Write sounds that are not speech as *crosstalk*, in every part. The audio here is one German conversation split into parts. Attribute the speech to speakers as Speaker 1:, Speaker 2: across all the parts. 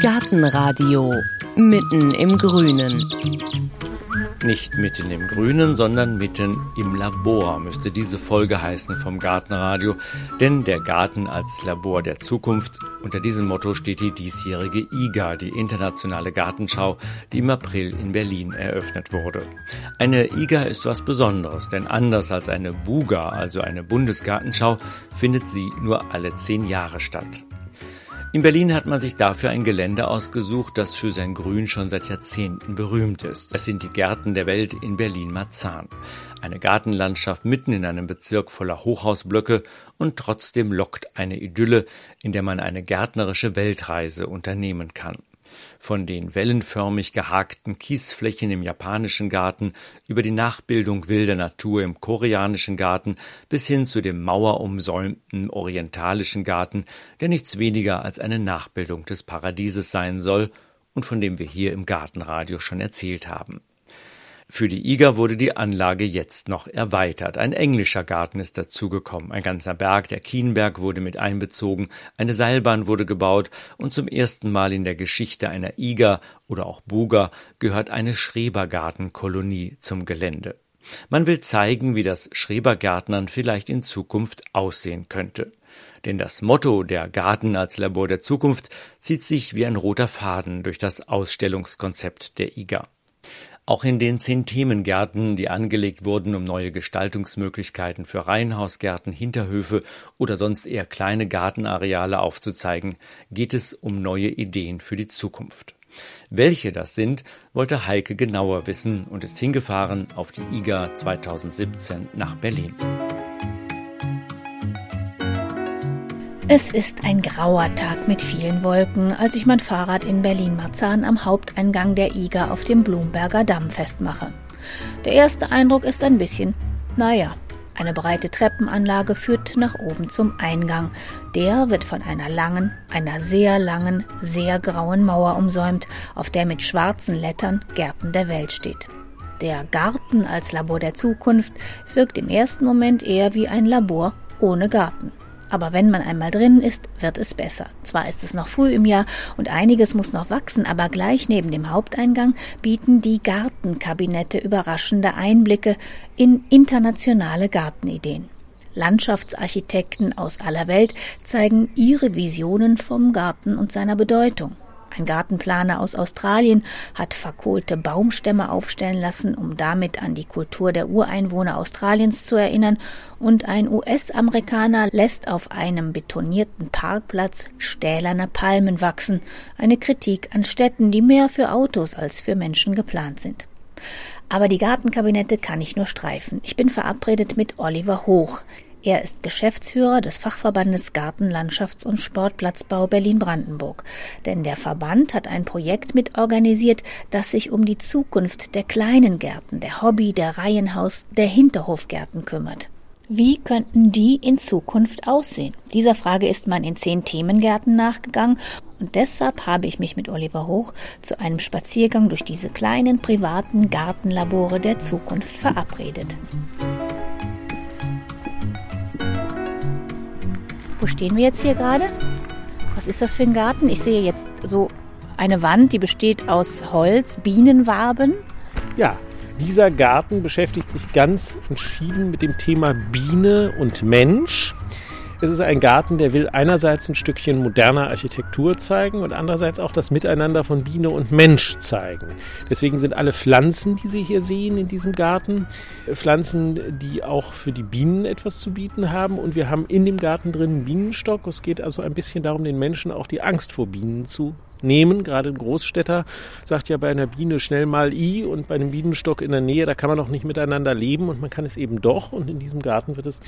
Speaker 1: Gartenradio mitten im Grünen.
Speaker 2: Nicht mitten im Grünen, sondern mitten im Labor müsste diese Folge heißen vom Gartenradio. Denn der Garten als Labor der Zukunft, unter diesem Motto steht die diesjährige IGA, die internationale Gartenschau, die im April in Berlin eröffnet wurde. Eine IGA ist was Besonderes, denn anders als eine BUGA, also eine Bundesgartenschau, findet sie nur alle zehn Jahre statt. In Berlin hat man sich dafür ein Gelände ausgesucht, das für sein Grün schon seit Jahrzehnten berühmt ist. Es sind die Gärten der Welt in Berlin-Marzahn. Eine Gartenlandschaft mitten in einem Bezirk voller Hochhausblöcke und trotzdem lockt eine Idylle, in der man eine gärtnerische Weltreise unternehmen kann von den wellenförmig gehakten Kiesflächen im japanischen Garten über die Nachbildung wilder Natur im koreanischen Garten bis hin zu dem mauerumsäumten orientalischen Garten, der nichts weniger als eine Nachbildung des Paradieses sein soll und von dem wir hier im Gartenradio schon erzählt haben. Für die IGA wurde die Anlage jetzt noch erweitert. Ein englischer Garten ist dazugekommen. Ein ganzer Berg, der Kienberg, wurde mit einbezogen. Eine Seilbahn wurde gebaut und zum ersten Mal in der Geschichte einer IGA oder auch Buga gehört eine Schrebergartenkolonie zum Gelände. Man will zeigen, wie das Schrebergärtnern vielleicht in Zukunft aussehen könnte. Denn das Motto der Garten als Labor der Zukunft zieht sich wie ein roter Faden durch das Ausstellungskonzept der IGA. Auch in den zehn Themengärten, die angelegt wurden, um neue Gestaltungsmöglichkeiten für Reihenhausgärten, Hinterhöfe oder sonst eher kleine Gartenareale aufzuzeigen, geht es um neue Ideen für die Zukunft. Welche das sind, wollte Heike genauer wissen und ist hingefahren auf die IGA 2017 nach Berlin.
Speaker 3: Es ist ein grauer Tag mit vielen Wolken, als ich mein Fahrrad in Berlin-Marzahn am Haupteingang der IGA auf dem Blumberger Damm festmache. Der erste Eindruck ist ein bisschen, naja, eine breite Treppenanlage führt nach oben zum Eingang. Der wird von einer langen, einer sehr langen, sehr grauen Mauer umsäumt, auf der mit schwarzen Lettern Gärten der Welt steht. Der Garten als Labor der Zukunft wirkt im ersten Moment eher wie ein Labor ohne Garten. Aber wenn man einmal drin ist, wird es besser. Zwar ist es noch früh im Jahr und einiges muss noch wachsen, aber gleich neben dem Haupteingang bieten die Gartenkabinette überraschende Einblicke in internationale Gartenideen. Landschaftsarchitekten aus aller Welt zeigen ihre Visionen vom Garten und seiner Bedeutung. Ein Gartenplaner aus Australien hat verkohlte Baumstämme aufstellen lassen, um damit an die Kultur der Ureinwohner Australiens zu erinnern, und ein US-Amerikaner lässt auf einem betonierten Parkplatz stählerne Palmen wachsen, eine Kritik an Städten, die mehr für Autos als für Menschen geplant sind. Aber die Gartenkabinette kann ich nur streifen. Ich bin verabredet mit Oliver Hoch. Er ist Geschäftsführer des Fachverbandes Garten, Landschafts- und Sportplatzbau Berlin-Brandenburg. Denn der Verband hat ein Projekt mitorganisiert, das sich um die Zukunft der kleinen Gärten, der Hobby-, der Reihenhaus-, der Hinterhofgärten kümmert. Wie könnten die in Zukunft aussehen? Dieser Frage ist man in zehn Themengärten nachgegangen und deshalb habe ich mich mit Oliver Hoch zu einem Spaziergang durch diese kleinen privaten Gartenlabore der Zukunft verabredet. Wo stehen wir jetzt hier gerade? Was ist das für ein Garten? Ich sehe jetzt so eine Wand, die besteht aus Holz, Bienenwaben.
Speaker 4: Ja, dieser Garten beschäftigt sich ganz entschieden mit dem Thema Biene und Mensch. Es ist ein Garten, der will einerseits ein Stückchen moderner Architektur zeigen und andererseits auch das Miteinander von Biene und Mensch zeigen. Deswegen sind alle Pflanzen, die Sie hier sehen in diesem Garten, Pflanzen, die auch für die Bienen etwas zu bieten haben. Und wir haben in dem Garten drin einen Bienenstock. Es geht also ein bisschen darum, den Menschen auch die Angst vor Bienen zu nehmen. Gerade ein Großstädter sagt ja bei einer Biene schnell mal I und bei einem Bienenstock in der Nähe, da kann man noch nicht miteinander leben und man kann es eben doch. Und in diesem Garten wird es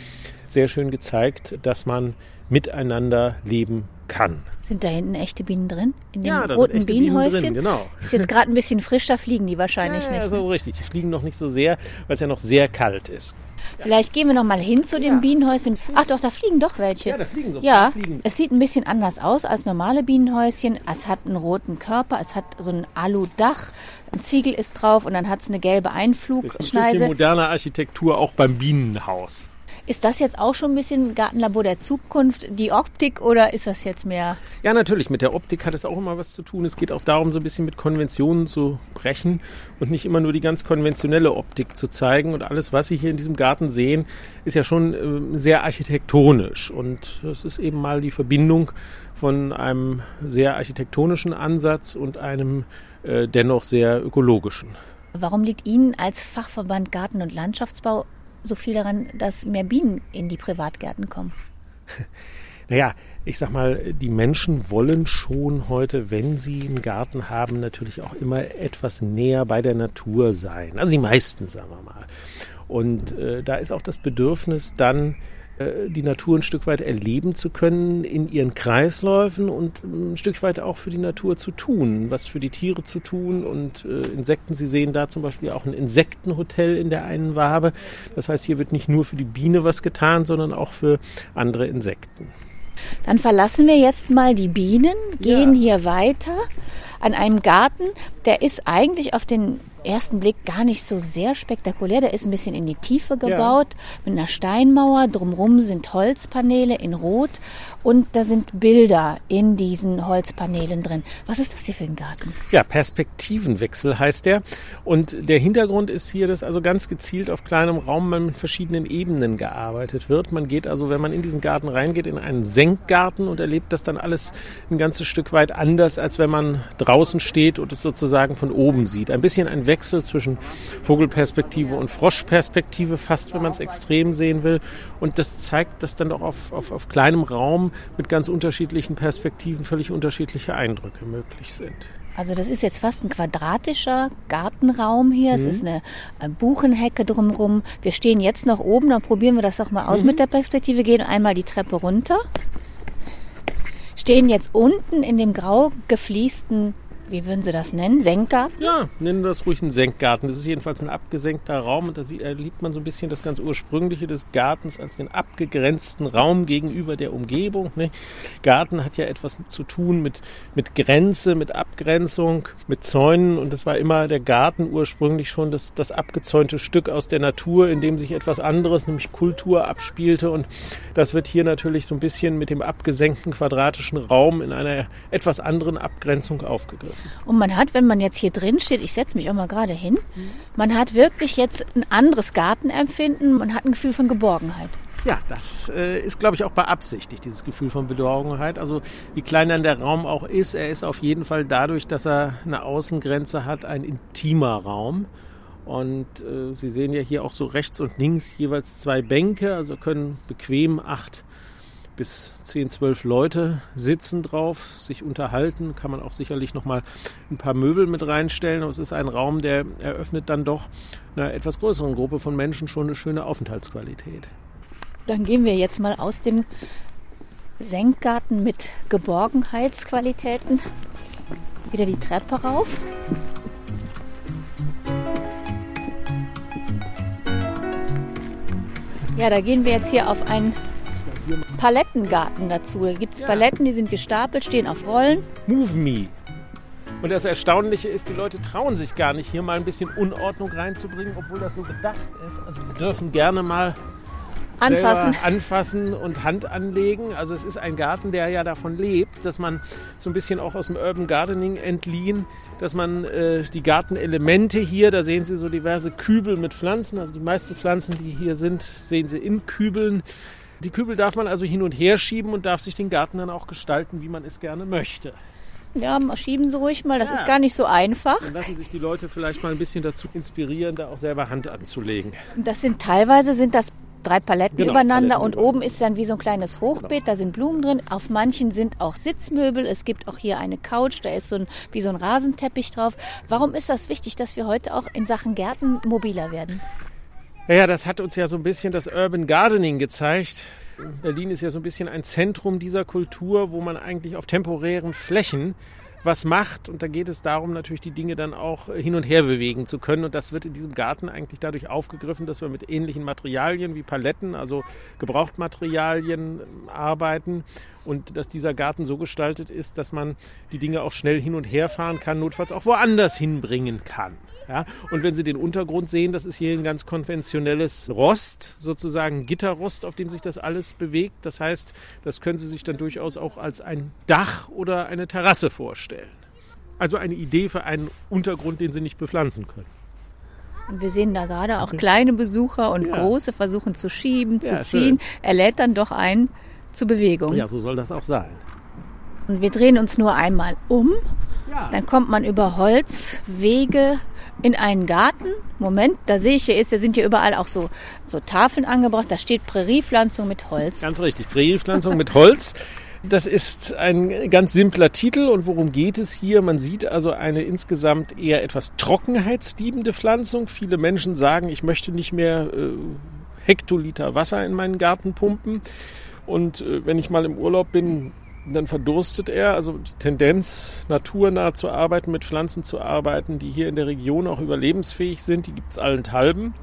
Speaker 4: sehr schön gezeigt, dass man miteinander leben kann.
Speaker 3: Sind da hinten echte Bienen drin?
Speaker 4: In den ja, da roten Bienenhäuschen? Bienen drin, genau.
Speaker 3: Ist jetzt gerade ein bisschen frisch, da fliegen die wahrscheinlich
Speaker 4: ja,
Speaker 3: nicht.
Speaker 4: Ja, so
Speaker 3: ne?
Speaker 4: richtig. Die fliegen noch nicht so sehr, weil es ja noch sehr kalt ist.
Speaker 3: Vielleicht gehen wir noch mal hin zu dem ja. Bienenhäuschen. Ach doch, da fliegen doch welche.
Speaker 4: Ja, da fliegen so
Speaker 3: Ja, fliegen. es sieht ein bisschen anders aus als normale Bienenhäuschen. Es hat einen roten Körper, es hat so ein Aludach, ein Ziegel ist drauf und dann hat es eine gelbe Einflugschneise.
Speaker 4: Ein moderne Architektur auch beim Bienenhaus.
Speaker 3: Ist das jetzt auch schon ein bisschen Gartenlabor der Zukunft, die Optik oder ist das jetzt mehr?
Speaker 4: Ja, natürlich. Mit der Optik hat es auch immer was zu tun. Es geht auch darum, so ein bisschen mit Konventionen zu brechen und nicht immer nur die ganz konventionelle Optik zu zeigen. Und alles, was Sie hier in diesem Garten sehen, ist ja schon äh, sehr architektonisch. Und das ist eben mal die Verbindung von einem sehr architektonischen Ansatz und einem äh, dennoch sehr ökologischen.
Speaker 3: Warum liegt Ihnen als Fachverband Garten- und Landschaftsbau so viel daran, dass mehr Bienen in die Privatgärten kommen? *laughs*
Speaker 4: Naja, ich sag mal, die Menschen wollen schon heute, wenn sie einen Garten haben, natürlich auch immer etwas näher bei der Natur sein. Also die meisten, sagen wir mal. Und äh, da ist auch das Bedürfnis dann, die Natur ein Stück weit erleben zu können in ihren Kreisläufen und ein Stück weit auch für die Natur zu tun, was für die Tiere zu tun und äh, Insekten. Sie sehen da zum Beispiel auch ein Insektenhotel in der einen Wabe. Das heißt, hier wird nicht nur für die Biene was getan, sondern auch für andere Insekten.
Speaker 3: Dann verlassen wir jetzt mal die Bienen, gehen ja. hier weiter an einem Garten, der ist eigentlich auf den ersten Blick gar nicht so sehr spektakulär. Der ist ein bisschen in die Tiefe gebaut ja. mit einer Steinmauer. Drumherum sind Holzpaneele in Rot und da sind Bilder in diesen Holzpaneelen drin. Was ist das hier für ein Garten?
Speaker 4: Ja, Perspektivenwechsel heißt der. Und der Hintergrund ist hier, dass also ganz gezielt auf kleinem Raum mit verschiedenen Ebenen gearbeitet wird. Man geht also, wenn man in diesen Garten reingeht, in einen Senkgarten und erlebt das dann alles ein ganzes Stück weit anders, als wenn man draußen steht und es sozusagen von oben sieht. Ein bisschen ein Wechsel zwischen Vogelperspektive und Froschperspektive, fast wenn man es extrem sehen will. Und das zeigt, dass dann auch auf, auf, auf kleinem Raum mit ganz unterschiedlichen Perspektiven völlig unterschiedliche Eindrücke möglich sind.
Speaker 3: Also das ist jetzt fast ein quadratischer Gartenraum hier. Mhm. Es ist eine Buchenhecke drumherum. Wir stehen jetzt noch oben, dann probieren wir das auch mal aus mhm. mit der Perspektive. Gehen einmal die Treppe runter. Stehen jetzt unten in dem grau gefliesten wie würden Sie das nennen? Senkgarten?
Speaker 4: Ja, nennen wir das ruhig einen Senkgarten. Das ist jedenfalls ein abgesenkter Raum und da erlebt man so ein bisschen das ganz Ursprüngliche des Gartens als den abgegrenzten Raum gegenüber der Umgebung. Ne? Garten hat ja etwas zu tun mit, mit Grenze, mit Abgrenzung, mit Zäunen und das war immer der Garten ursprünglich schon das, das abgezäunte Stück aus der Natur, in dem sich etwas anderes, nämlich Kultur abspielte und das wird hier natürlich so ein bisschen mit dem abgesenkten quadratischen Raum in einer etwas anderen Abgrenzung aufgegriffen.
Speaker 3: Und man hat, wenn man jetzt hier drin steht, ich setze mich auch mal gerade hin, man hat wirklich jetzt ein anderes Gartenempfinden, man hat ein Gefühl von Geborgenheit.
Speaker 4: Ja, das äh, ist, glaube ich, auch beabsichtigt, dieses Gefühl von Bedorgenheit. Also wie klein dann der Raum auch ist, er ist auf jeden Fall dadurch, dass er eine Außengrenze hat, ein intimer Raum. Und äh, Sie sehen ja hier auch so rechts und links jeweils zwei Bänke, also können bequem acht bis 10, 12 Leute sitzen drauf, sich unterhalten. Kann man auch sicherlich noch mal ein paar Möbel mit reinstellen. Aber es ist ein Raum, der eröffnet dann doch einer etwas größeren Gruppe von Menschen schon eine schöne Aufenthaltsqualität.
Speaker 3: Dann gehen wir jetzt mal aus dem Senkgarten mit Geborgenheitsqualitäten wieder die Treppe rauf. Ja, da gehen wir jetzt hier auf einen Palettengarten dazu. Da gibt es ja. Paletten, die sind gestapelt, stehen auf Rollen.
Speaker 4: Move Me. Und das Erstaunliche ist, die Leute trauen sich gar nicht, hier mal ein bisschen Unordnung reinzubringen, obwohl das so gedacht ist. Also sie dürfen gerne mal
Speaker 3: anfassen.
Speaker 4: anfassen und Hand anlegen. Also es ist ein Garten, der ja davon lebt, dass man so ein bisschen auch aus dem Urban Gardening entliehen, dass man äh, die Gartenelemente hier, da sehen Sie so diverse Kübel mit Pflanzen, also die meisten Pflanzen, die hier sind, sehen Sie in Kübeln. Die Kübel darf man also hin und her schieben und darf sich den Garten dann auch gestalten, wie man es gerne möchte.
Speaker 3: Ja, schieben Sie ruhig mal, das ja. ist gar nicht so einfach.
Speaker 4: Dann lassen sich die Leute vielleicht mal ein bisschen dazu inspirieren, da auch selber Hand anzulegen.
Speaker 3: Das sind teilweise sind das drei Paletten genau, übereinander Paletten und oben ist dann wie so ein kleines Hochbeet, genau. da sind Blumen drin. Auf manchen sind auch Sitzmöbel. Es gibt auch hier eine Couch, da ist so ein, wie so ein Rasenteppich drauf. Warum ist das wichtig, dass wir heute auch in Sachen Gärten mobiler werden?
Speaker 4: Ja, das hat uns ja so ein bisschen das Urban Gardening gezeigt. Berlin ist ja so ein bisschen ein Zentrum dieser Kultur, wo man eigentlich auf temporären Flächen was macht. Und da geht es darum, natürlich die Dinge dann auch hin und her bewegen zu können. Und das wird in diesem Garten eigentlich dadurch aufgegriffen, dass wir mit ähnlichen Materialien wie Paletten, also Gebrauchtmaterialien arbeiten und dass dieser Garten so gestaltet ist, dass man die Dinge auch schnell hin und her fahren kann, notfalls auch woanders hinbringen kann. Ja? Und wenn Sie den Untergrund sehen, das ist hier ein ganz konventionelles Rost, sozusagen Gitterrost, auf dem sich das alles bewegt. Das heißt, das können Sie sich dann durchaus auch als ein Dach oder eine Terrasse vorstellen. Also eine Idee für einen Untergrund, den Sie nicht bepflanzen können.
Speaker 3: Und wir sehen da gerade auch kleine Besucher und ja. große versuchen zu schieben, zu
Speaker 4: Ja,
Speaker 3: ziehen. Er lädt dann doch ein zur Bewegung.
Speaker 4: Ja, so soll das auch sein.
Speaker 3: Und wir drehen uns nur einmal um.
Speaker 4: Ja.
Speaker 3: Dann kommt man über Holzwege in einen Garten. Moment, da sehe ich hier ist, da sind hier überall auch so, so Tafeln angebracht. Da steht Präriepflanzung mit Holz.
Speaker 4: Ganz richtig. Präriepflanzung mit Holz. Das ist ein ganz simpler Titel. Und worum geht es hier? Man sieht also eine insgesamt eher etwas trockenheitsliebende Pflanzung. Viele Menschen sagen, ich möchte nicht mehr äh, Hektoliter Wasser in meinen Garten pumpen. Und äh, wenn ich mal im Urlaub bin, dann verdurstet er. Also die Tendenz, naturnah zu arbeiten, mit Pflanzen zu arbeiten, die hier in der Region auch überlebensfähig sind, die gibt es allenthalben.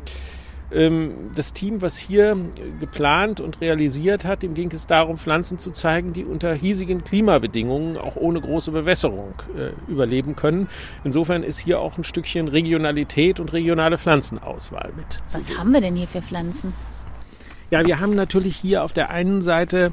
Speaker 4: Ähm, Das Team, was hier geplant und realisiert hat, dem ging es darum, Pflanzen zu zeigen, die unter hiesigen Klimabedingungen auch ohne große Bewässerung äh, überleben können. Insofern ist hier auch ein Stückchen Regionalität und regionale Pflanzenauswahl mit.
Speaker 3: Was haben wir denn hier für Pflanzen?
Speaker 4: Ja, wir haben natürlich hier auf der einen Seite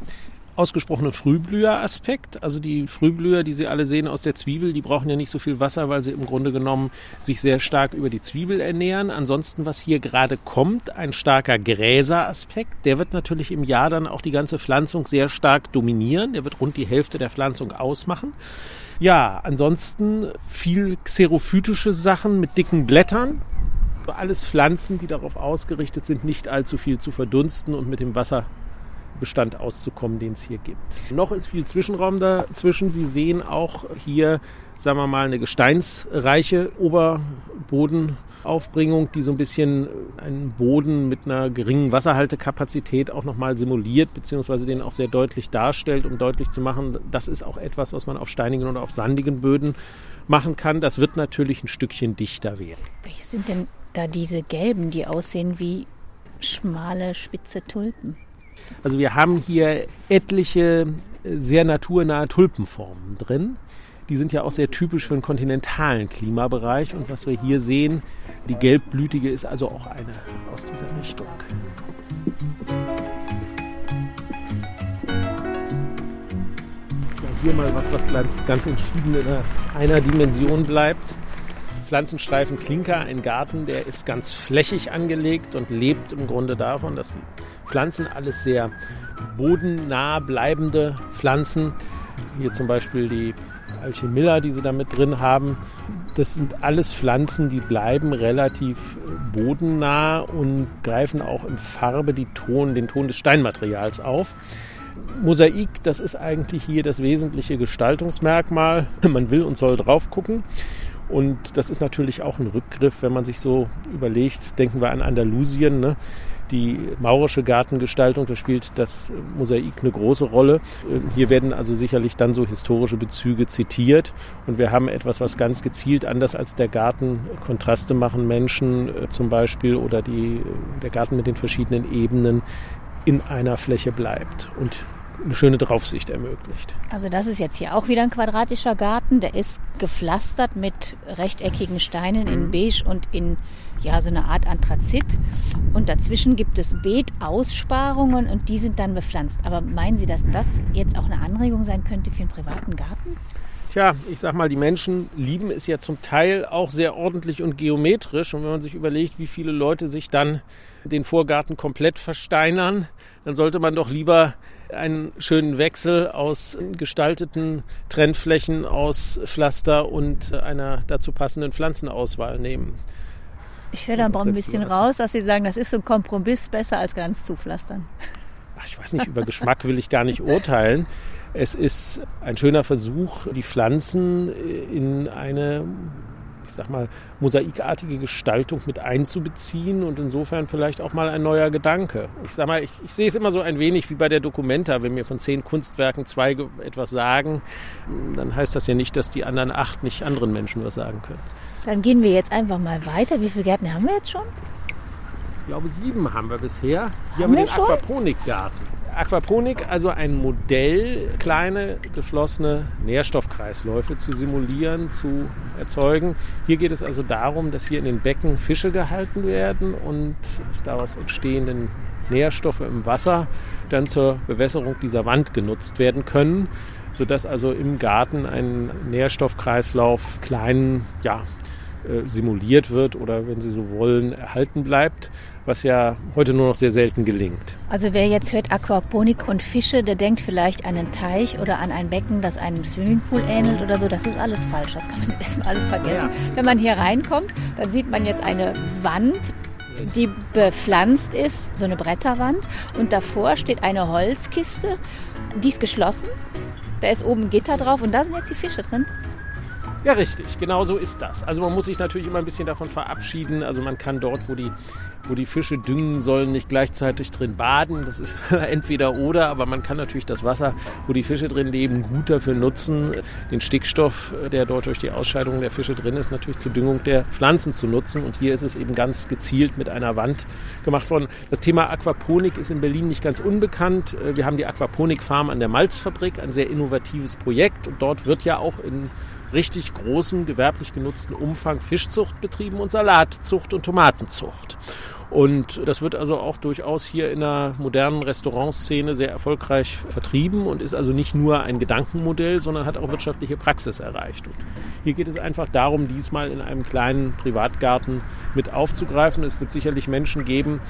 Speaker 4: ausgesprochenen Frühblüheraspekt. Also die Frühblüher, die Sie alle sehen aus der Zwiebel, die brauchen ja nicht so viel Wasser, weil sie im Grunde genommen sich sehr stark über die Zwiebel ernähren. Ansonsten, was hier gerade kommt, ein starker Gräseraspekt, der wird natürlich im Jahr dann auch die ganze Pflanzung sehr stark dominieren. Der wird rund die Hälfte der Pflanzung ausmachen. Ja, ansonsten viel xerophytische Sachen mit dicken Blättern. Alles Pflanzen, die darauf ausgerichtet sind, nicht allzu viel zu verdunsten und mit dem Wasserbestand auszukommen, den es hier gibt. Noch ist viel Zwischenraum dazwischen. Sie sehen auch hier, sagen wir mal, eine gesteinsreiche Oberbodenaufbringung, die so ein bisschen einen Boden mit einer geringen Wasserhaltekapazität auch nochmal simuliert, beziehungsweise den auch sehr deutlich darstellt, um deutlich zu machen, das ist auch etwas, was man auf steinigen oder auf sandigen Böden machen kann. Das wird natürlich ein Stückchen dichter werden.
Speaker 3: Welche sind denn da diese gelben, die aussehen wie schmale, spitze Tulpen?
Speaker 4: Also wir haben hier etliche äh, sehr naturnahe Tulpenformen drin. Die sind ja auch sehr typisch für den kontinentalen Klimabereich. Und was wir hier sehen, die gelbblütige ist also auch eine aus dieser Richtung. Ja, hier mal was, was ganz, ganz entschieden in einer Dimension bleibt. Pflanzenstreifen Klinker, ein Garten, der ist ganz flächig angelegt und lebt im Grunde davon, dass die Pflanzen alles sehr bodennah bleibende Pflanzen, hier zum Beispiel die Alchemilla, die sie da mit drin haben, das sind alles Pflanzen, die bleiben relativ äh, bodennah und greifen auch in Farbe die Ton, den Ton des Steinmaterials auf. Mosaik, das ist eigentlich hier das wesentliche Gestaltungsmerkmal. *laughs* Man will und soll drauf gucken. Und das ist natürlich auch ein Rückgriff, wenn man sich so überlegt, denken wir an Andalusien, ne? die maurische Gartengestaltung, da spielt das Mosaik eine große Rolle. Hier werden also sicherlich dann so historische Bezüge zitiert und wir haben etwas, was ganz gezielt anders als der Garten Kontraste machen, Menschen äh, zum Beispiel oder die, der Garten mit den verschiedenen Ebenen in einer Fläche bleibt und eine schöne Draufsicht ermöglicht.
Speaker 3: Also das ist jetzt hier auch wieder ein quadratischer Garten. Der ist gepflastert mit rechteckigen Steinen in beige und in ja so eine Art Anthrazit. Und dazwischen gibt es Beetaussparungen und die sind dann bepflanzt. Aber meinen Sie, dass das jetzt auch eine Anregung sein könnte für einen privaten Garten?
Speaker 4: Tja, ich sag mal, die Menschen lieben es ja zum Teil auch sehr ordentlich und geometrisch. Und wenn man sich überlegt, wie viele Leute sich dann den Vorgarten komplett versteinern, dann sollte man doch lieber einen schönen Wechsel aus gestalteten Trennflächen, aus Pflaster und einer dazu passenden Pflanzenauswahl nehmen.
Speaker 3: Ich höre da ein bisschen raus, dass Sie sagen, das ist so ein Kompromiss besser als ganz zupflastern.
Speaker 4: Ach, ich weiß nicht, über Geschmack will ich gar nicht urteilen. Es ist ein schöner Versuch, die Pflanzen in eine, sag mal, mosaikartige Gestaltung mit einzubeziehen und insofern vielleicht auch mal ein neuer Gedanke. Ich sag mal, ich, ich sehe es immer so ein wenig wie bei der Documenta, wenn mir von zehn Kunstwerken zwei etwas sagen, dann heißt das ja nicht, dass die anderen acht nicht anderen Menschen was sagen können.
Speaker 3: Dann gehen wir jetzt einfach mal weiter. Wie viele Gärten haben wir jetzt schon?
Speaker 4: Ich glaube, sieben haben wir bisher. Hier haben, wir den Aquaponikgarten. Aquaponik, also ein Modell, kleine geschlossene Nährstoffkreisläufe zu simulieren, zu erzeugen. Hier geht es also darum, dass hier in den Becken Fische gehalten werden und daraus entstehenden Nährstoffe im Wasser dann zur Bewässerung dieser Wand genutzt werden können, sodass also im Garten ein Nährstoffkreislauf kleinen, ja, äh, simuliert wird oder, wenn Sie so wollen, erhalten bleibt, was ja heute nur noch sehr selten gelingt.
Speaker 3: Also wer jetzt hört Aquaponik und Fische, der denkt vielleicht an einen Teich oder an ein Becken, das einem Swimmingpool ähnelt oder so. Das ist alles falsch. Das kann man *laughs* erstmal alles vergessen. Ja. Wenn man hier reinkommt, dann sieht man jetzt eine Wand die bepflanzt ist, so eine Bretterwand. Und davor steht eine Holzkiste, die ist geschlossen. Da ist oben ein Gitter drauf und da sind jetzt die Fische drin.
Speaker 4: Ja, richtig, genau so ist das. Also man muss sich natürlich immer ein bisschen davon verabschieden. Also man kann dort, wo die, wo die Fische düngen sollen, nicht gleichzeitig drin baden. Das ist *laughs* entweder oder, aber man kann natürlich das Wasser, wo die Fische drin leben, gut dafür nutzen, den Stickstoff, der dort durch die Ausscheidung der Fische drin ist, natürlich zur Düngung der Pflanzen zu nutzen. Und hier ist es eben ganz gezielt mit einer Wand gemacht worden. Das Thema Aquaponik ist in Berlin nicht ganz unbekannt. Wir haben die Aquaponik-Farm an der Malzfabrik, ein sehr innovatives Projekt. Und dort wird ja auch in richtig großem gewerblich genutzten Umfang Fischzucht betrieben und Salatzucht und Tomatenzucht. Und das wird also auch durchaus hier in der modernen Restaurantszene sehr erfolgreich vertrieben und ist also nicht nur ein Gedankenmodell, sondern hat auch wirtschaftliche Praxis erreicht. Und hier geht es einfach darum, diesmal in einem kleinen Privatgarten mit aufzugreifen. Es wird sicherlich Menschen geben,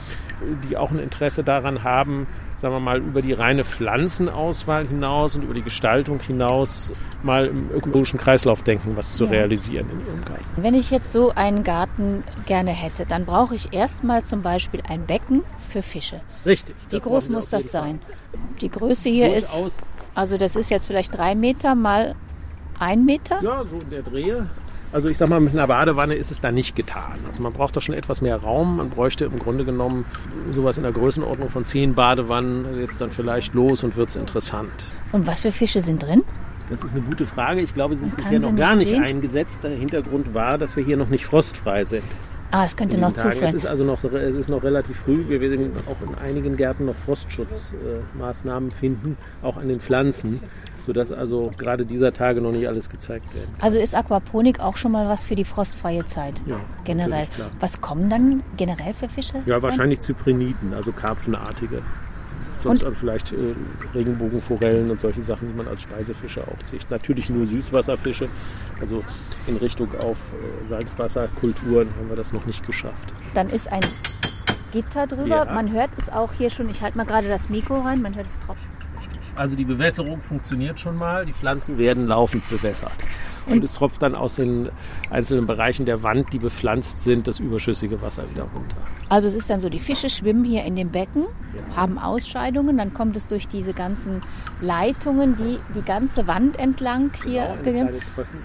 Speaker 4: die auch ein Interesse daran haben, sagen wir mal, über die reine Pflanzenauswahl hinaus und über die Gestaltung hinaus mal im ökologischen Kreislauf denken, was zu ja. realisieren in ihrem Garten.
Speaker 3: Wenn ich jetzt so einen Garten gerne hätte, dann brauche ich erstmal zum Beispiel ein Becken für Fische.
Speaker 4: Richtig.
Speaker 3: Wie groß muss das sein? Die Größe hier Durchaus. ist, also das ist jetzt vielleicht drei Meter mal ein Meter?
Speaker 4: Ja, so in der Drehe. Also ich sag mal, mit einer Badewanne ist es da nicht getan. Also man braucht da schon etwas mehr Raum. Man bräuchte im Grunde genommen sowas in der Größenordnung von zehn Badewannen jetzt dann vielleicht los und wird es interessant.
Speaker 3: Und was für Fische sind drin?
Speaker 4: Das ist eine gute Frage. Ich glaube, sie sind bisher noch gar nicht sehen? eingesetzt. Der Hintergrund war, dass wir hier noch nicht frostfrei sind.
Speaker 3: Ah, es könnte noch zufallen.
Speaker 4: Es ist also noch, es ist noch relativ früh. Wir werden auch in einigen Gärten noch Frostschutzmaßnahmen finden, auch an den Pflanzen sodass also gerade dieser Tage noch nicht alles gezeigt wird.
Speaker 3: Also ist Aquaponik auch schon mal was für die frostfreie Zeit? Ja, generell. Was kommen dann generell für Fische?
Speaker 4: Ja, wahrscheinlich Zypriniden, also karpfenartige. Sonst und? vielleicht äh, Regenbogenforellen und solche Sachen, die man als Speisefische auch zieht. Natürlich nur Süßwasserfische, also in Richtung auf äh, Salzwasserkulturen haben wir das noch nicht geschafft.
Speaker 3: Dann ist ein Gitter drüber. Ja. Man hört es auch hier schon, ich halte mal gerade das Mikro rein, man hört es tropfen.
Speaker 4: Also die Bewässerung funktioniert schon mal. Die Pflanzen werden laufend bewässert. Und es tropft dann aus den einzelnen Bereichen der Wand, die bepflanzt sind, das überschüssige Wasser wieder runter.
Speaker 3: Also es ist dann so, die Fische schwimmen hier in dem Becken, ja. haben Ausscheidungen, dann kommt es durch diese ganzen Leitungen, die die ganze Wand entlang hier
Speaker 4: genau,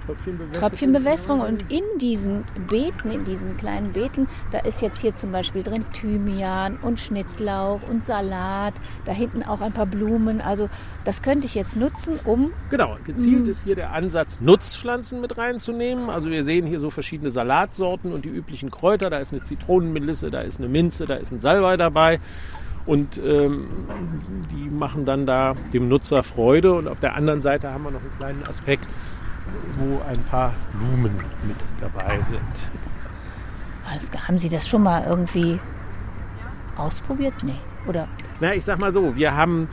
Speaker 4: Tröpfchenbewässerung.
Speaker 3: Tröpfchenbewässerung. Und in diesen Beeten, in diesen kleinen Beeten, da ist jetzt hier zum Beispiel drin Thymian und Schnittlauch und Salat, da hinten auch ein paar Blumen. Also das könnte ich jetzt nutzen, um...
Speaker 4: Genau, gezielt ist hier der Ansatz, Nutzpflanzen mit reinzunehmen. Also wir sehen hier so verschiedene Salatsorten und die üblichen Kräuter. Da ist eine Zitronenmelisse, da ist eine Minze, da ist ein Salbei dabei. Und ähm, die machen dann da dem Nutzer Freude. Und auf der anderen Seite haben wir noch einen kleinen Aspekt, wo ein paar Blumen mit dabei sind.
Speaker 3: Haben Sie das schon mal irgendwie ausprobiert? Nee. Oder?
Speaker 4: Na, ich sag mal so, wir haben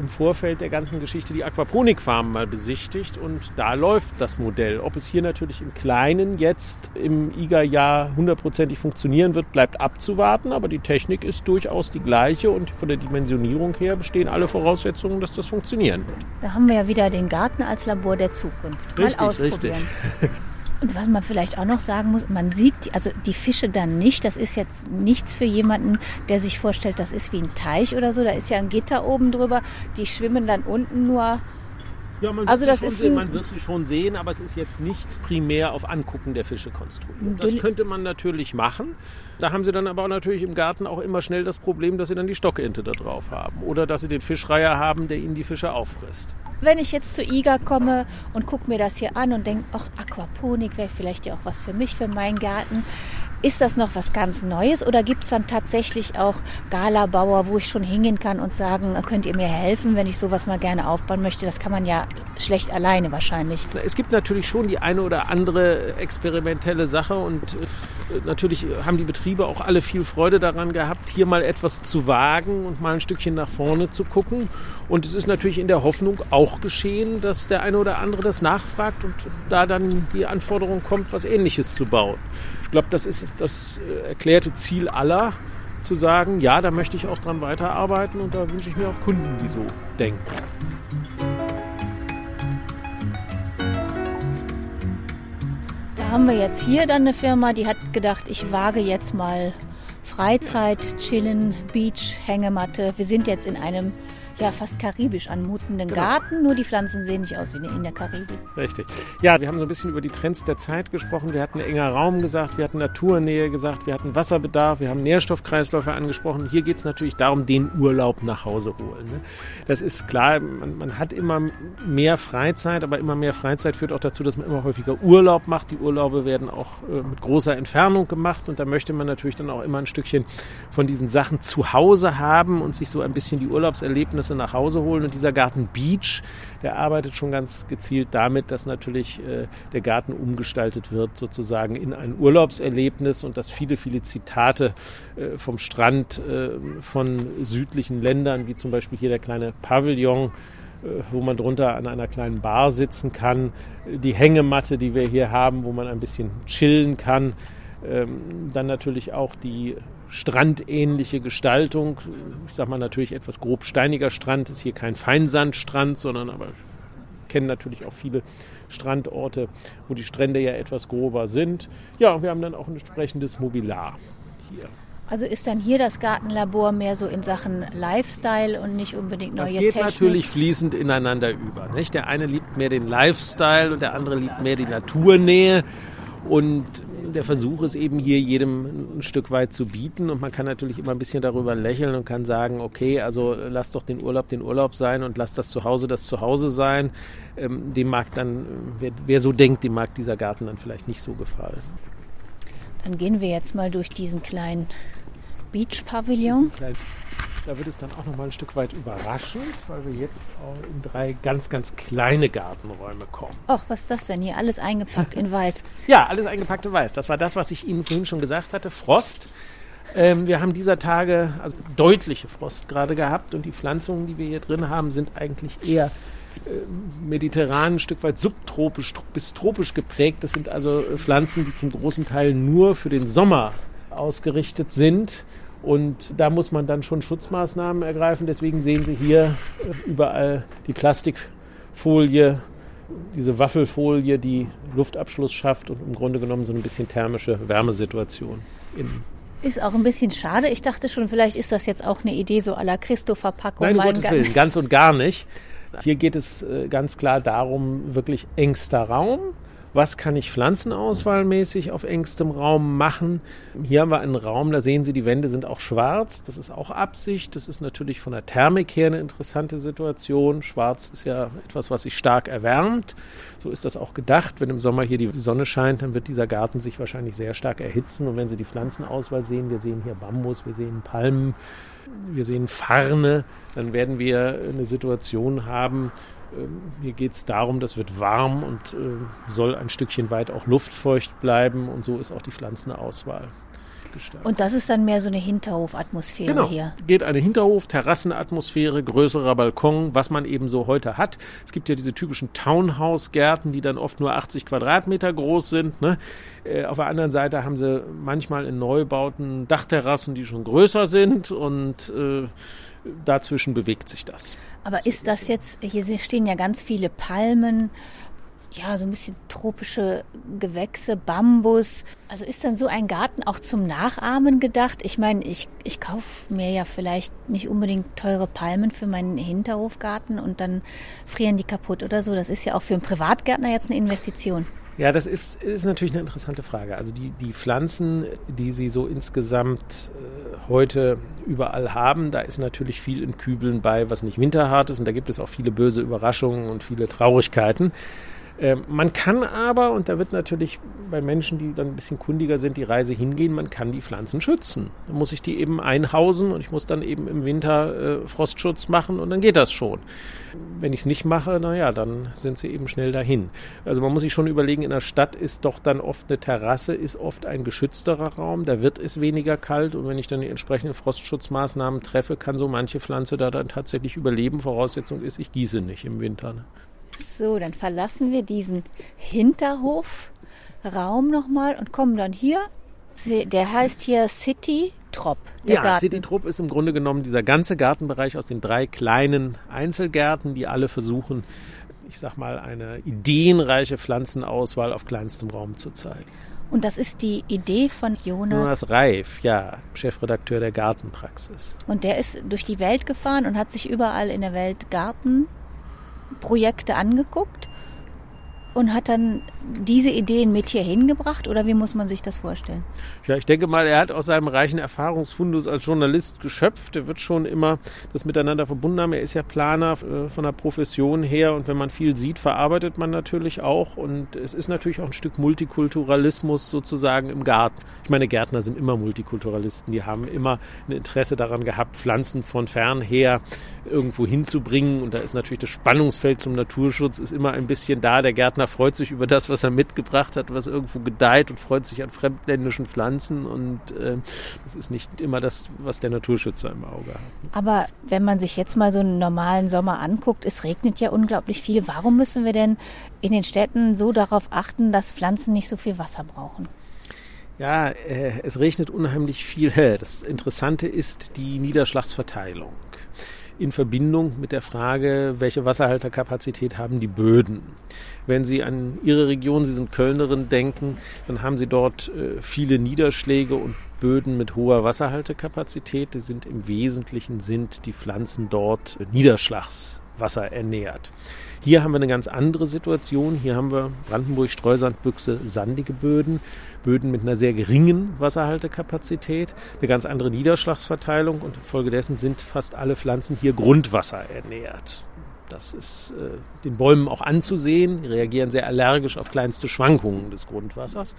Speaker 4: im Vorfeld der ganzen Geschichte die Aquaponikfarm mal besichtigt und da läuft das Modell. Ob es hier natürlich im Kleinen jetzt im IGA-Jahr hundertprozentig funktionieren wird, bleibt abzuwarten, aber die Technik ist durchaus die gleiche und von der Dimensionierung her bestehen alle Voraussetzungen, dass das funktionieren wird.
Speaker 3: Da haben wir ja wieder den Garten als Labor der Zukunft.
Speaker 4: Mal richtig, ausprobieren. Richtig. *laughs*
Speaker 3: Und was man vielleicht auch noch sagen muss, man sieht die, also die Fische dann nicht. Das ist jetzt nichts für jemanden, der sich vorstellt, das ist wie ein Teich oder so. Da ist ja ein Gitter oben drüber. Die schwimmen dann unten nur
Speaker 4: Ja, man,
Speaker 3: Also
Speaker 4: wird
Speaker 3: das
Speaker 4: sie schon
Speaker 3: ist
Speaker 4: sehen, man wird sie schon sehen, aber es ist jetzt nicht primär auf Angucken der Fische konstruiert. Das könnte man natürlich machen. Da haben sie dann aber auch natürlich im Garten auch immer schnell das Problem, dass sie dann die Stockente da drauf haben. Oder dass sie den Fischreiher haben, der ihnen die Fische auffrisst.
Speaker 3: Wenn ich jetzt zu IGA komme und gucke mir das hier an und denke, ach, Aquaponik wäre vielleicht ja auch was für mich, für meinen Garten. Ist das noch was ganz Neues oder gibt es dann tatsächlich auch Galabauer, wo ich schon hingehen kann und sagen, könnt ihr mir helfen, wenn ich sowas mal gerne aufbauen möchte? Das kann man ja schlecht alleine wahrscheinlich.
Speaker 4: Es gibt natürlich schon die eine oder andere experimentelle Sache und äh, natürlich haben die Betriebe auch alle viel Freude daran gehabt, hier mal etwas zu wagen und mal ein Stückchen nach vorne zu gucken. Und es ist natürlich in der Hoffnung auch geschehen, dass der eine oder andere das nachfragt und da dann die Anforderung kommt, was Ähnliches zu bauen. Ich glaube, das ist das äh, erklärte Ziel aller, zu sagen, ja, da möchte ich auch dran weiterarbeiten und da wünsche ich mir auch Kunden, die so denken.
Speaker 3: Haben wir jetzt hier dann eine Firma, die hat gedacht, ich wage jetzt mal Freizeit, Chillen, Beach, Hängematte. Wir sind jetzt in einem ja fast karibisch anmutenden
Speaker 4: Genau.
Speaker 3: Garten, nur die Pflanzen sehen nicht aus wie in der Karibik.
Speaker 4: Richtig. Ja, wir haben so ein bisschen über die Trends der Zeit gesprochen. Wir hatten enger Raum gesagt, wir hatten Naturnähe gesagt, wir hatten Wasserbedarf, wir haben Nährstoffkreisläufe angesprochen. Hier geht es natürlich darum, den Urlaub nach Hause holen. Ne? Das ist klar, man, man hat immer mehr Freizeit, aber immer mehr Freizeit führt auch dazu, dass man immer häufiger Urlaub macht. Die Urlaube werden auch äh, mit großer Entfernung gemacht und da möchte man natürlich dann auch immer ein Stückchen von diesen Sachen zu Hause haben und sich so ein bisschen die Urlaubserlebnisse nach Hause holen. Und dieser Garten Beach, der arbeitet schon ganz gezielt damit, dass natürlich äh, der Garten umgestaltet wird, sozusagen in ein Urlaubserlebnis und dass viele, viele Zitate äh, vom Strand äh, von südlichen Ländern, wie zum Beispiel hier der kleine Pavillon, äh, wo man drunter an einer kleinen Bar sitzen kann, die Hängematte, die wir hier haben, wo man ein bisschen chillen kann, ähm, dann natürlich auch die strandähnliche Gestaltung. Ich sage mal natürlich etwas grob steiniger Strand, ist hier kein Feinsandstrand, sondern aber kennen natürlich auch viele Strandorte, wo die Strände ja etwas grober sind. Ja, und wir haben dann auch ein entsprechendes Mobiliar hier.
Speaker 3: Also ist dann hier das Gartenlabor mehr so in Sachen Lifestyle und nicht unbedingt neue
Speaker 4: Das geht
Speaker 3: Technik?
Speaker 4: natürlich fließend ineinander über. Nicht? Der eine liebt mehr den Lifestyle und der andere liebt mehr die Naturnähe. Und der Versuch ist eben hier jedem ein Stück weit zu bieten. Und man kann natürlich immer ein bisschen darüber lächeln und kann sagen, okay, also lass doch den Urlaub den Urlaub sein und lass das Zuhause das Zuhause sein. Ähm, dem mag dann, wer, wer so denkt, dem mag dieser Garten dann vielleicht nicht so gefallen.
Speaker 3: Dann gehen wir jetzt mal durch diesen kleinen Beach-Pavillon.
Speaker 4: Da wird es dann auch noch mal ein Stück weit überraschend, weil wir jetzt auch in drei ganz, ganz kleine Gartenräume kommen.
Speaker 3: Ach, was ist das denn hier? Alles eingepackt in weiß. *laughs*
Speaker 4: Ja, alles eingepackt in weiß. Das war das, was ich Ihnen vorhin schon gesagt hatte. Frost. Ähm, wir haben dieser Tage also deutliche Frost gerade gehabt und die Pflanzungen, die wir hier drin haben, sind eigentlich eher ähm, mediterran, ein Stück weit subtropisch tro- bis tropisch geprägt. Das sind also äh, Pflanzen, die zum großen Teil nur für den Sommer ausgerichtet sind. Und da muss man dann schon Schutzmaßnahmen ergreifen. Deswegen sehen Sie hier äh, überall die Plastikfolie, diese Waffelfolie, die Luftabschluss schafft und im Grunde genommen so ein bisschen thermische Wärmesituation innen.
Speaker 3: Ist auch ein bisschen schade. Ich dachte schon, vielleicht ist das jetzt auch eine Idee so à la Christo-Verpackung.
Speaker 4: Nein, um Gottes Willen, ganz und gar nicht. Hier geht es äh, ganz klar darum, wirklich engster Raum. Was kann ich pflanzenauswahlmäßig auf engstem Raum machen? Hier haben wir einen Raum, da sehen Sie, die Wände sind auch schwarz. Das ist auch Absicht. Das ist natürlich von der Thermik her eine interessante Situation. Schwarz ist ja etwas, was sich stark erwärmt. So ist das auch gedacht. Wenn im Sommer hier die Sonne scheint, dann wird dieser Garten sich wahrscheinlich sehr stark erhitzen. Und wenn Sie die Pflanzenauswahl sehen, wir sehen hier Bambus, wir sehen Palmen, wir sehen Farne, dann werden wir eine Situation haben, hier geht es darum, das wird warm und äh, soll ein Stückchen weit auch luftfeucht bleiben und so ist auch die Pflanzenauswahl gestaltet.
Speaker 3: Und das ist dann mehr so eine Hinterhofatmosphäre
Speaker 4: Genau,
Speaker 3: hier.
Speaker 4: geht eine Hinterhof, Terrassenatmosphäre, größerer Balkon, was man eben so heute hat. Es gibt ja diese typischen Townhouse-Gärten, die dann oft nur 80 Quadratmeter groß sind. Ne? Äh, auf der anderen Seite haben sie manchmal in Neubauten Dachterrassen, die schon größer sind und äh, dazwischen bewegt sich das.
Speaker 3: Aber ist das jetzt, hier stehen ja ganz viele Palmen. ja, so ein bisschen tropische Gewächse, Bambus. Also ist dann so ein Garten auch zum Nachahmen gedacht? Ich meine, ich, ich kaufe mir ja vielleicht nicht unbedingt teure Palmen für meinen Hinterhofgarten und dann frieren die kaputt oder so. Das ist ja auch für einen Privatgärtner jetzt eine Investition.
Speaker 4: Ja, das ist, ist natürlich eine interessante Frage. Also die, die Pflanzen, die Sie so insgesamt äh, heute überall haben, da ist natürlich viel in Kübeln bei, was nicht winterhart ist. Und da gibt es auch viele böse Überraschungen und viele Traurigkeiten. Ähm, man kann aber, und da wird natürlich bei Menschen, die dann ein bisschen kundiger sind, die Reise hingehen, man kann die Pflanzen schützen. Dann muss ich die eben einhausen und ich muss dann eben im Winter äh, Frostschutz machen und dann geht das schon. Wenn ich es nicht mache, naja, dann sind sie eben schnell dahin. Also man muss sich schon überlegen, in der Stadt ist doch dann oft eine Terrasse, ist oft ein geschützterer Raum, da wird es weniger kalt und wenn ich dann die entsprechenden Frostschutzmaßnahmen treffe, kann so manche Pflanze da dann tatsächlich überleben. Voraussetzung ist, ich gieße nicht im Winter. Ne?
Speaker 3: So, dann verlassen wir diesen Hinterhofraum nochmal und kommen dann hier. Der heißt hier City Trop.
Speaker 4: Ja, Garten. City Trop ist im Grunde genommen dieser ganze Gartenbereich aus den drei kleinen Einzelgärten, die alle versuchen, ich sag mal, eine ideenreiche Pflanzenauswahl auf kleinstem Raum zu zeigen.
Speaker 3: Und das ist die Idee von Jonas.
Speaker 4: Jonas Reif, ja, Chefredakteur der Gartenpraxis.
Speaker 3: Und der ist durch die Welt gefahren und hat sich überall in der Welt Garten Projekte angeguckt und hat dann diese Ideen mit hier hingebracht oder wie muss man sich das vorstellen?
Speaker 4: Ja, ich denke mal, er hat aus seinem reichen Erfahrungsfundus als Journalist geschöpft. Er wird schon immer das miteinander verbunden haben. Er ist ja Planer äh, von der Profession her und wenn man viel sieht, verarbeitet man natürlich auch und es ist natürlich auch ein Stück Multikulturalismus sozusagen im Garten. Ich meine, Gärtner sind immer Multikulturalisten. Die haben immer ein Interesse daran gehabt, Pflanzen von fern her irgendwo hinzubringen und da ist natürlich das Spannungsfeld zum Naturschutz ist immer ein bisschen da. Der Gärtner freut sich über das, was er mitgebracht hat, was irgendwo gedeiht und freut sich an fremdländischen Pflanzen. Und äh, das ist nicht immer das, was der Naturschützer im Auge hat.
Speaker 3: Aber wenn man sich jetzt mal so einen normalen Sommer anguckt, es regnet ja unglaublich viel. Warum müssen wir denn in den Städten so darauf achten, dass Pflanzen nicht so viel Wasser brauchen?
Speaker 4: Ja, äh, es regnet unheimlich viel. *laughs* Das Interessante ist die Niederschlagsverteilung in Verbindung mit der Frage, welche Wasserhalterkapazität haben die Böden. Wenn Sie an Ihre Region, Sie sind Kölnerin, denken, dann haben Sie dort äh, viele Niederschläge und Böden mit hoher Wasserhaltekapazität. Das sind im Wesentlichen sind die Pflanzen dort Niederschlagswasser ernährt. Hier haben wir eine ganz andere Situation. Hier haben wir Brandenburg, Streusandbüchse, sandige Böden. Böden mit einer sehr geringen Wasserhaltekapazität, eine ganz andere Niederschlagsverteilung und infolgedessen sind fast alle Pflanzen hier Grundwasser ernährt. Das ist äh, den Bäumen auch anzusehen. Die reagieren sehr allergisch auf kleinste Schwankungen des Grundwassers.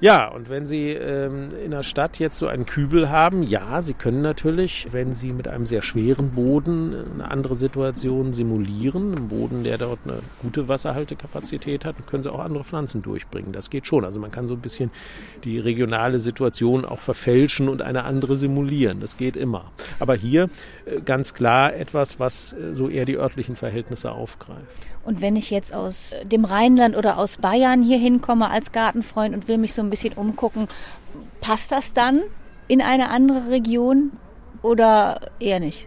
Speaker 4: Ja, und wenn Sie ähm, in der Stadt jetzt so einen Kübel haben, ja, Sie können natürlich, wenn Sie mit einem sehr schweren Boden eine andere Situation simulieren, einen Boden, der dort eine gute Wasserhaltekapazität hat, können Sie auch andere Pflanzen durchbringen. Das geht schon. Also man kann so ein bisschen die regionale Situation auch verfälschen und eine andere simulieren. Das geht immer. Aber hier ganz klar etwas, was äh, so eher die örtlichen Verhältnisse aufgreift.
Speaker 3: Und wenn ich jetzt aus dem Rheinland oder aus Bayern hier hinkomme als Gartenfreund und will mich so ein bisschen umgucken, passt das dann in eine andere Region oder eher nicht?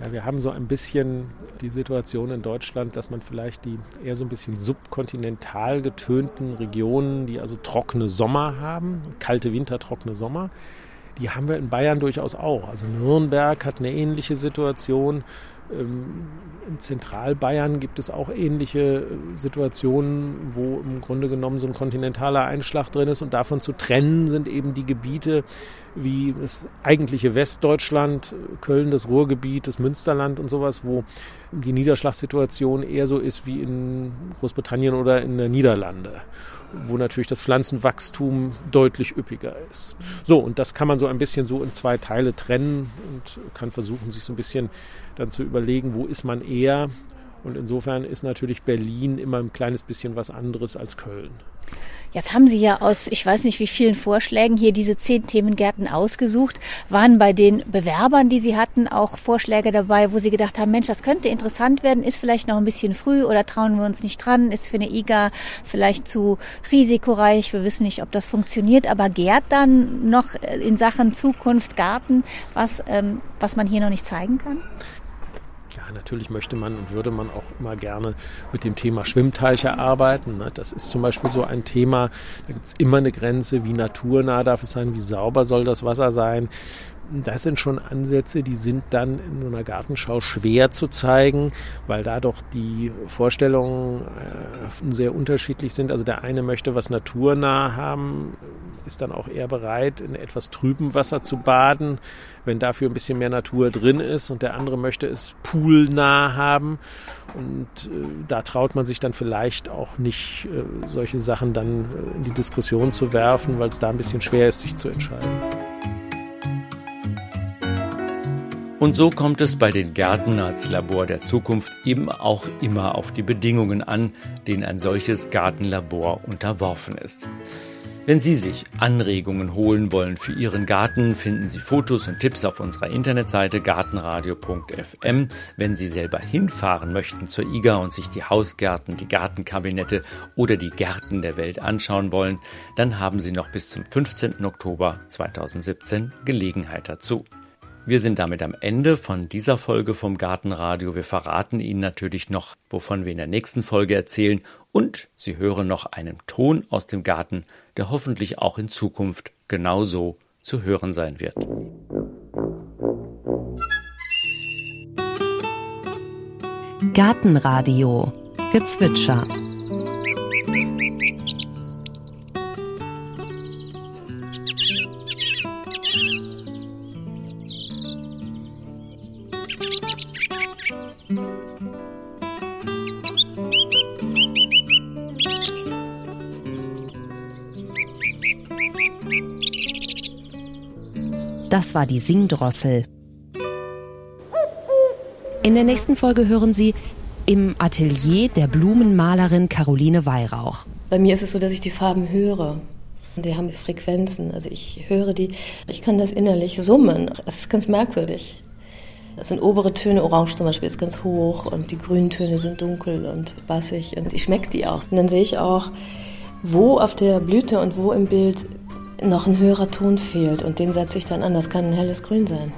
Speaker 4: Ja, wir haben so ein bisschen die Situation in Deutschland, dass man vielleicht die eher so ein bisschen subkontinental getönten Regionen, die also trockene Sommer haben, kalte Winter, trockene Sommer, die haben wir in Bayern durchaus auch. Also Nürnberg hat eine ähnliche Situation. Ähm, in Zentralbayern gibt es auch ähnliche äh, Situationen, wo im Grunde genommen so ein kontinentaler Einschlag drin ist und davon zu trennen sind eben die Gebiete wie das eigentliche Westdeutschland, Köln, das Ruhrgebiet, das Münsterland und sowas, wo die Niederschlagssituation eher so ist wie in Großbritannien oder in den Niederlande wo natürlich das Pflanzenwachstum deutlich üppiger ist. So, und das kann man so ein bisschen so in zwei Teile trennen und kann versuchen, sich so ein bisschen dann zu überlegen, wo ist man eher. Und insofern ist natürlich Berlin immer ein kleines bisschen was anderes als Köln.
Speaker 3: Jetzt haben Sie ja aus, ich weiß nicht wie vielen Vorschlägen hier diese zehn Themengärten ausgesucht. Waren bei den Bewerbern, die Sie hatten, auch Vorschläge dabei, wo Sie gedacht haben, Mensch, das könnte interessant werden, ist vielleicht noch ein bisschen früh oder trauen wir uns nicht dran, ist für eine IGA vielleicht zu risikoreich, wir wissen nicht, ob das funktioniert, aber gärt dann noch in Sachen Zukunft Garten was, ähm, was man hier noch nicht zeigen kann?
Speaker 4: Natürlich möchte man und würde man auch immer gerne mit dem Thema Schwimmteiche arbeiten. Ne? Das ist zum Beispiel so ein Thema, da gibt es immer eine Grenze, wie naturnah darf es sein, wie sauber soll das Wasser sein das sind schon Ansätze, die sind dann in so einer Gartenschau schwer zu zeigen, weil da doch die Vorstellungen äh, sehr unterschiedlich sind. Also der eine möchte was naturnah haben, ist dann auch eher bereit, in etwas trübem Wasser zu baden, wenn dafür ein bisschen mehr Natur drin ist. Und der andere möchte es poolnah haben. Und äh, da traut man sich dann vielleicht auch nicht, äh, solche Sachen dann äh, in die Diskussion zu werfen, weil es da ein bisschen schwer ist, sich zu entscheiden.
Speaker 2: Und so kommt es bei den Gärten als Labor der Zukunft eben auch immer auf die Bedingungen an, denen ein solches Gartenlabor unterworfen ist. Wenn Sie sich Anregungen holen wollen für Ihren Garten, finden Sie Fotos und Tipps auf unserer Internetseite gartenradio.fm. Wenn Sie selber hinfahren möchten zur IGA und sich die Hausgärten, die Gartenkabinette oder die Gärten der Welt anschauen wollen, dann haben Sie noch bis zum 15. Oktober 2017 Gelegenheit dazu. Wir sind damit am Ende von dieser Folge vom Gartenradio. Wir verraten Ihnen natürlich noch, wovon wir in der nächsten Folge erzählen und Sie hören noch einen Ton aus dem Garten, der hoffentlich auch in Zukunft genauso zu hören sein wird.
Speaker 1: Gartenradio Gezwitscher Das war die Singdrossel. In der nächsten Folge hören Sie im Atelier der Blumenmalerin Caroline Weihrauch.
Speaker 5: Bei mir ist es so, dass ich die Farben höre. Die haben Frequenzen. Also ich höre die, ich kann das innerlich summen. Das ist ganz merkwürdig. Das sind obere Töne, Orange zum Beispiel ist ganz hoch und die grünen Töne sind dunkel und bassig und ich schmecke die auch. Und dann sehe ich auch, wo auf der Blüte und wo im Bild noch ein höherer Ton fehlt und den setze ich dann an. Das kann ein helles Grün sein.